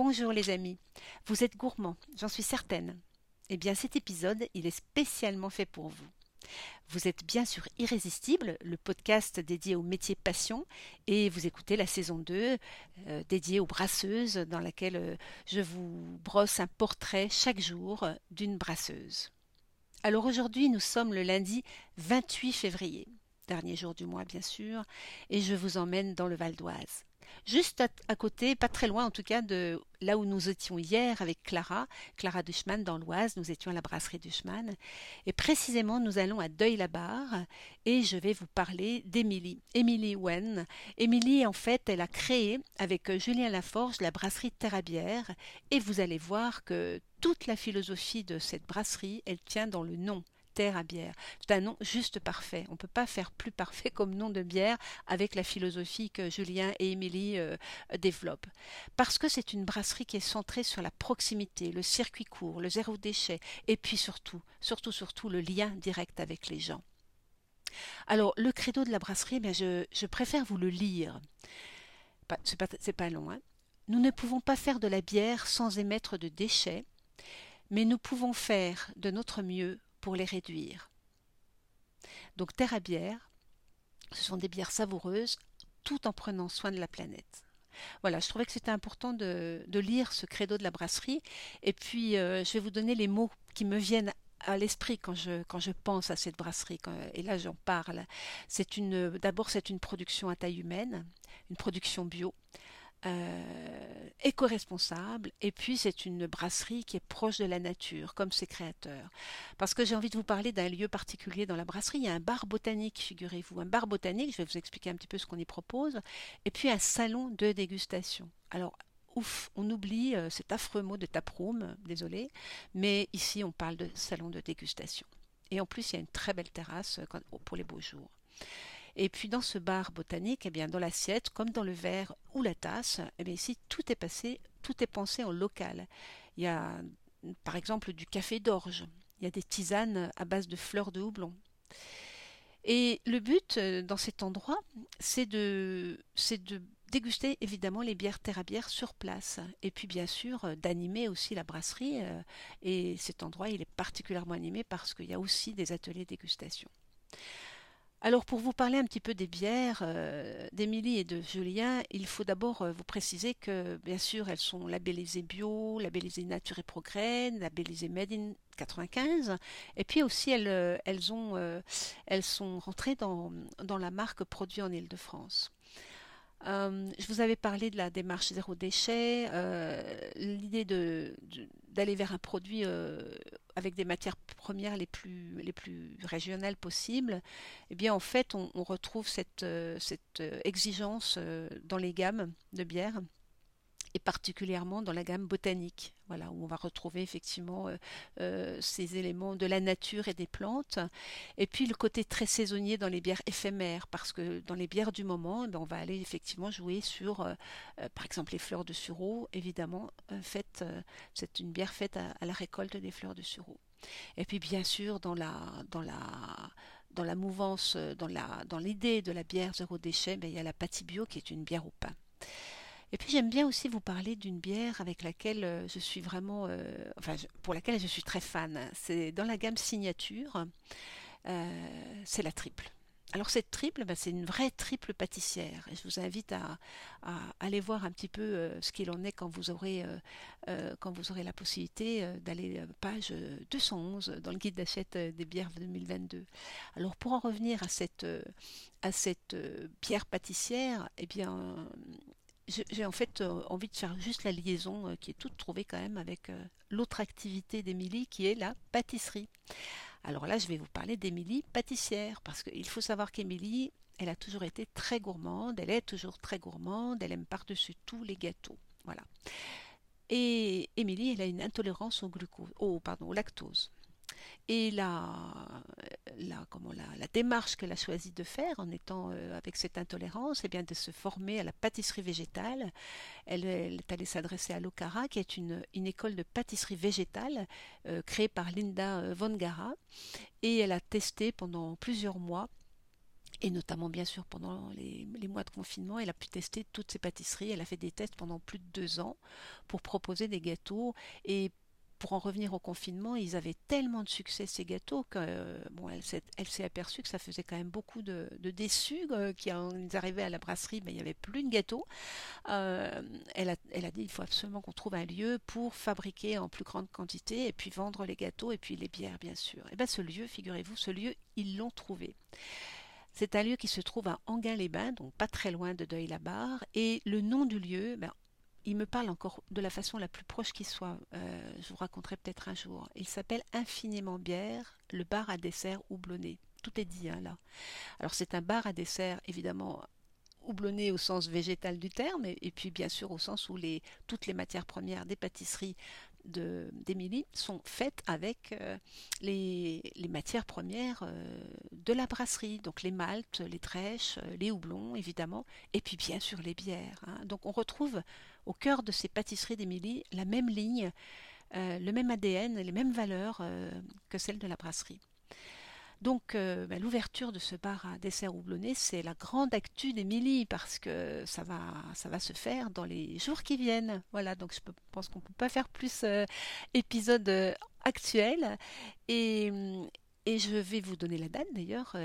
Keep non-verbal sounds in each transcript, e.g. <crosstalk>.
Bonjour les amis. Vous êtes gourmands, j'en suis certaine. Eh bien cet épisode, il est spécialement fait pour vous. Vous êtes bien sûr Irrésistible, le podcast dédié au métier passion, et vous écoutez la saison 2 euh, dédiée aux brasseuses, dans laquelle euh, je vous brosse un portrait chaque jour d'une brasseuse. Alors aujourd'hui, nous sommes le lundi 28 février, dernier jour du mois bien sûr, et je vous emmène dans le Val d'Oise juste à, côté, pas très loin en tout cas de là où nous étions hier avec Clara, Clara Duchman dans l'Oise, nous étions à la brasserie Duchman, et précisément nous allons à Deuil-la-Barre et je vais vous parler d'Émilie, Émilie Wen. Émilie en fait, elle a créé avec Julien Laforge la brasserie Terrabière et vous allez voir que toute la philosophie de cette brasserie, elle tient dans le nom à bière. C'est un nom juste parfait. On ne peut pas faire plus parfait comme nom de bière avec la philosophie que Julien et Émilie euh, développent. Parce que c'est une brasserie qui est centrée sur la proximité, le circuit court, le zéro déchet, et puis surtout, surtout, surtout le lien direct avec les gens. Alors, le credo de la brasserie, eh je, préfère vous le lire. C'est pas, pas long. Hein. Nous ne pouvons pas faire de la bière sans émettre de déchets, mais nous pouvons faire de notre mieux pour les réduire. Donc terre à bière, ce sont des bières savoureuses tout en prenant soin de la planète. Voilà, je trouvais que c'était important de, lire ce credo de la brasserie. Et puis, euh, je vais vous donner les mots qui me viennent à l'esprit quand je, quand je pense à cette brasserie. et là, j'en parle. C'est une, d'abord, c'est une production à taille humaine, une production bio euh, éco-responsable et puis c'est une brasserie qui est proche de la nature comme ses créateurs. Parce que j'ai envie de vous parler d'un lieu particulier dans la brasserie. Il y a un bar botanique figurez-vous. Un bar botanique je vais vous expliquer un petit peu ce qu'on y propose. Et puis un salon de dégustation. Alors ouf, on oublie euh, cet affreux mot de taproom, désolé, mais ici on parle de salon de dégustation. Et en plus, il y a une très belle terrasse euh, pour les beaux jours. Et puis dans ce bar botanique, eh bien dans l'assiette, comme dans le verre ou la tasse, eh ici tout est passé, tout est pensé en local. Il y a par exemple du café d'orge, il y a des tisanes à base de fleurs de houblon. Et le but euh, dans cet endroit, c'est de, c'est de déguster évidemment les bières terre à bière sur place et puis bien sûr euh, d'animer aussi la brasserie euh, et cet endroit il est particulièrement animé parce qu'il y a aussi des ateliers dégustation. Alors pour vous parler un petit peu des bières euh, d'Émilie et de Julien, il faut d'abord euh, vous préciser que bien sûr elles sont labellisées bio, labellisées Nature et Progrès, labellisées Made in 95, et puis aussi elles, euh, sont rentrées dans, la marque produit en Ile-de-France. Euh, je vous avais parlé de la démarche zéro déchet, l'idée d'aller vers un produit avec des matières premières les plus, les plus régionales possibles. Eh bien, en fait, on, retrouve cette, cette exigence dans les gammes de bière et particulièrement dans la gamme botanique, voilà, où on va retrouver effectivement euh, euh, ces éléments de la nature et des plantes. Et puis le côté très saisonnier dans les bières éphémères, parce que dans les bières du moment, ben, on va aller effectivement jouer sur, euh, par exemple, les fleurs de sureau, évidemment, c'est une bière faite à, la récolte des fleurs de sureau. Et puis bien sûr, dans la, dans la, dans la mouvance, dans dans l'idée de la bière zéro déchet, ben, il y a la Patibio qui est une bière au pain. Et puis j'aime bien aussi vous parler d'une bière avec laquelle euh, je suis vraiment, euh, enfin pour laquelle je suis très fan. C'est dans la gamme signature, euh, c'est la triple. Alors cette triple, ben, c'est une vraie triple pâtissière. Je vous invite à, aller voir un petit peu ce qu'il en est quand vous aurez, quand vous aurez la possibilité d'aller page 211 dans le guide d'achat des bières 2022. Alors pour en revenir à cette, à cette bière pâtissière, eh bien j'ai en fait euh, envie de faire juste la liaison euh, qui est toute trouvée quand même avec euh, l'autre activité d'Émilie qui est la pâtisserie. Alors là, je vais vous parler d'Émilie pâtissière parce qu'il faut savoir qu'Émilie, elle a toujours été très gourmande, elle est toujours très gourmande, elle aime par-dessus tout les gâteaux. Voilà. Et Émilie, elle a une intolérance au glucose, au, lactose. Et la, la, comment, la, la démarche qu'elle a choisi de faire en étant euh, avec cette intolérance, eh bien de se former à la pâtisserie végétale. Elle, est allée s'adresser à l'Okara, qui est une, école de pâtisserie végétale euh, créée par Linda euh, Von Gara. Et elle a testé pendant plusieurs mois et notamment bien sûr pendant les, mois de confinement, elle a pu tester toutes ces pâtisseries. Elle a fait des tests pendant plus de deux ans pour proposer des gâteaux et pour en revenir au confinement, ils avaient tellement de succès ces gâteaux que bon, elle, s'est, aperçue que ça faisait quand même beaucoup de, déçus euh, qui arrivaient à la brasserie, mais il n'y avait plus de gâteaux. Euh, elle, a, dit il faut absolument qu'on trouve un lieu pour fabriquer en plus grande quantité et puis vendre les gâteaux et puis les bières bien sûr. Et bien ce lieu, figurez-vous, ce lieu ils l'ont trouvé. C'est un lieu qui se trouve à Anguin-les-Bains, donc pas très loin de Deuil-la-Barre. Et le nom du lieu, ben, il me parle encore de la façon la plus proche qui soit. Euh, je vous raconterai peut-être un jour. Il s'appelle Infiniment Bière, le bar à dessert houblonné. Tout est dit hein, là. Alors c'est un bar à dessert évidemment houblonné au sens végétal du terme, et, puis bien sûr au sens où les, toutes les matières premières des pâtisseries d'Émilie sont faites avec euh, les, matières premières euh, de la brasserie, donc les maltes, les trèches, les houblons évidemment, et puis bien sûr les bières. Hein. Donc on retrouve au cœur de ces pâtisseries d'Émilie la même ligne, le même ADN, les mêmes valeurs que celles de la brasserie. Donc euh, bah, l'ouverture de ce bar à dessert houblonné, c'est la grande actu d'Émilie parce que ça va, ça va se faire dans les jours qui viennent. Voilà, donc je pense qu'on ne peut pas faire plus euh, épisode euh, actuel. Et, et je vais vous donner la date d'ailleurs.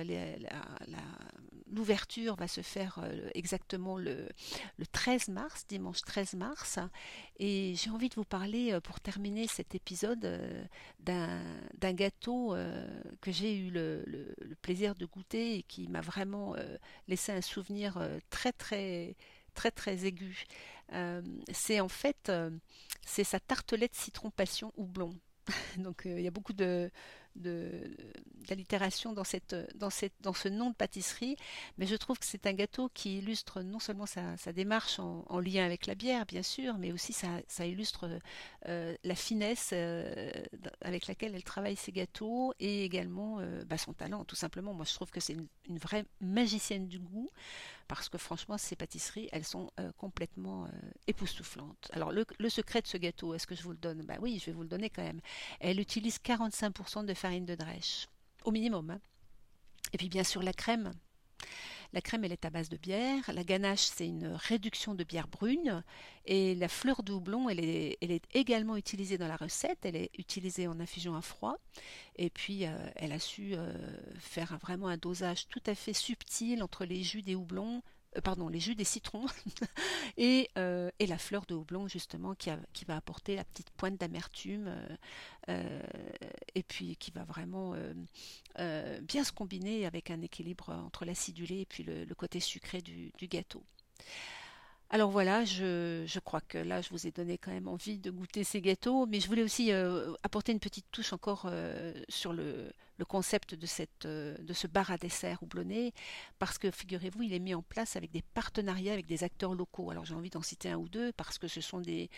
L'ouverture va se faire euh, exactement le, 13 mars, dimanche 13 mars. Et j'ai envie de vous parler, euh, pour terminer cet épisode, euh, d'un gâteau que j'ai eu le, plaisir de goûter et qui m'a vraiment laissé un souvenir très très très très aigu. c'est en fait c'est sa tartelette citron passion houblon. <laughs> Donc il y a beaucoup de, d'allitération dans, cette, dans, cette, dans ce nom de pâtisserie, mais je trouve que c'est un gâteau qui illustre non seulement sa, démarche en, lien avec la bière, bien sûr, mais aussi ça, ça illustre euh, la finesse euh, avec laquelle elle travaille ses gâteaux et également euh, bah, son talent, tout simplement. Moi, je trouve que c'est une, vraie magicienne du goût, parce que franchement, ces pâtisseries, elles sont complètement époustouflantes. Alors, le, secret de ce gâteau, est-ce que je vous le donne? Bah oui, je vais vous le donner quand même. Elle utilise 45% de farine de drèche, au minimum. Hein. Et puis bien sûr la crème. La crème, elle est à base de bière. La ganache, c'est une réduction de bière brune. Et la fleur de houblon, elle est, également utilisée dans la recette. Elle est utilisée en infusion à froid. Et puis, euh, elle a su euh, faire vraiment un dosage tout à fait subtil entre les jus des houblons, euh, pardon, les jus des citrons <laughs> euh, et, la fleur de houblon justement qui, va apporter la petite pointe d'amertume euh, et puis qui va vraiment bien se combiner avec un équilibre entre l'acidulé et puis le, côté sucré du gâteau. Alors voilà, je, crois que là, je vous ai donné quand même envie de goûter ces gâteaux, mais je voulais aussi euh, apporter une petite touche encore euh, sur le, concept euh, de ce bar à dessert houblonné, parce que figurez-vous, il est mis en place avec des partenariats avec des acteurs locaux. Alors j'ai envie d'en citer un ou deux, parce que ce sont des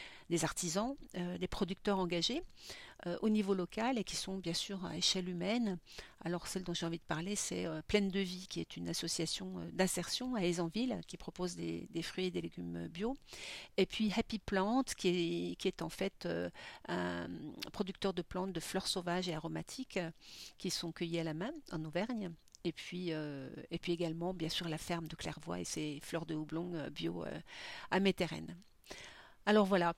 artisans, des producteurs engagés. Euh, au niveau local et qui sont bien sûr à échelle humaine. Alors celle dont j'ai envie de parler, c'est euh, Pleine de Vie, qui est une association euh, d'insertion à Aisanville qui propose des, fruits et des légumes bio. Et puis Happy Plant, qui est, qui est en fait un producteur de plantes de fleurs sauvages et aromatiques qui sont cueillies à la main en Auvergne. Et puis, et puis également, bien sûr, la ferme de Clairvoix et ses fleurs de houblon bio à Métérène. Alors voilà,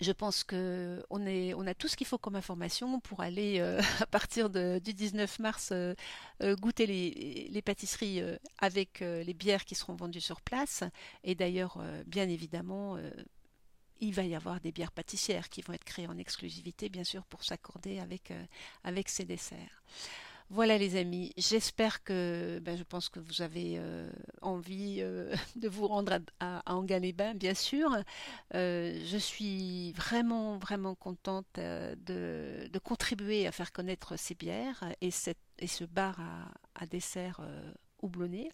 je pense qu'on on a tout ce qu'il faut comme information pour aller euh, <laughs> à partir du 19 mars euh, euh, goûter les, pâtisseries avec les bières qui seront vendues sur place. Et d'ailleurs, bien évidemment, il va y avoir des bières pâtissières qui vont être créées en exclusivité, bien sûr, pour s'accorder avec ces desserts. Voilà les amis, j'espère que ben, je pense que vous avez euh, envie euh, <laughs> de vous rendre à, à, bains bien sûr. Euh, je suis vraiment vraiment contente de, contribuer à faire connaître ces bières et ce bar à, dessert houblonné.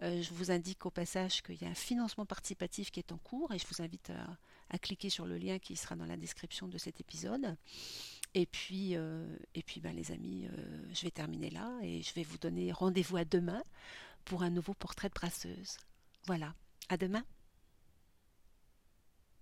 je vous indique au passage qu'il y a un financement participatif qui est en cours et je vous invite à cliquer sur le lien qui sera dans la description de cet épisode. Et puis, euh, et puis ben, les amis, euh, je vais terminer là et je vais vous donner rendez-vous à demain pour un nouveau portrait de brasseuse. Voilà, à demain.